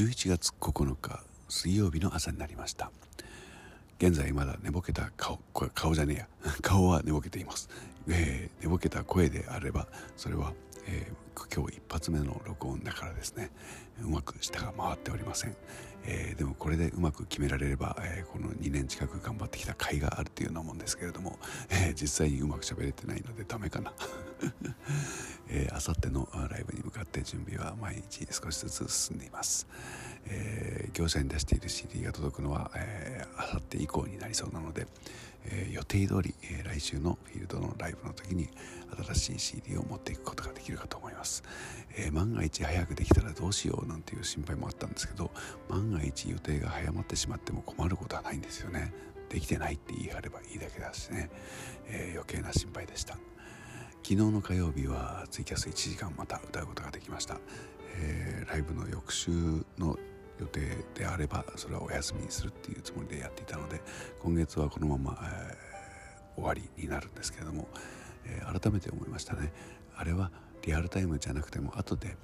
11月9日水曜日の朝になりました。現在まだ寝ぼけた顔顔じゃねえや。顔は寝ぼけています、えー、寝ぼけた声であればそれは、えー、今日一発目の録音だからですね。うまく舌が回っておりません、えー、でもこれでうまく決められれば、えこの2年近く頑張ってきた甲斐があるというようなもんですけれども、え実際にうまく喋れてないのでダメかなえー、あさってのライブに向かって準備は毎日少しずつ進んでいます、えー、業者に出している CD が届くのは、えー、あさって以降になりそうなので、えー、予定通り、え、来週のフィールドのライブの時に新しい CD を持っていくことができるかと思います、え、万が一早くできたらどうしようなんていう心配もあったんですけど万が一予定が早まってしまっても困ることはないんですよね。できてないって言い張ればいいだけだしね、え、余計な心配でした。昨日の火曜日はツイキャス1時間また歌うことができました、えー、ライブの翌週の予定であればそれはお休みにするっていうつもりでやっていたので今月はこのまま、えー、終わりになるんですけれども、えー、改めて思いましたね。あれはリアルタイムじゃなくても後で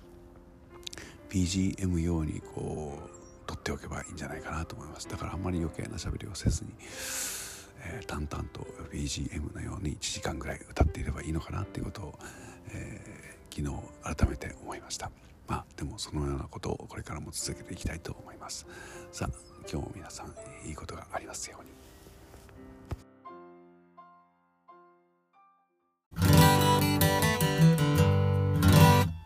BGM 用にこう撮っておけばいいんじゃないかなと思います。だからあんまり余計な喋りをせずにえー、淡々と BGM のように1時間ぐらい歌っていればいいのかなっていうことを、えー、昨日改めて思いました。まあでもそのようなことをこれからも続けていきたいと思います。さあ今日も皆さんいいことがありますように。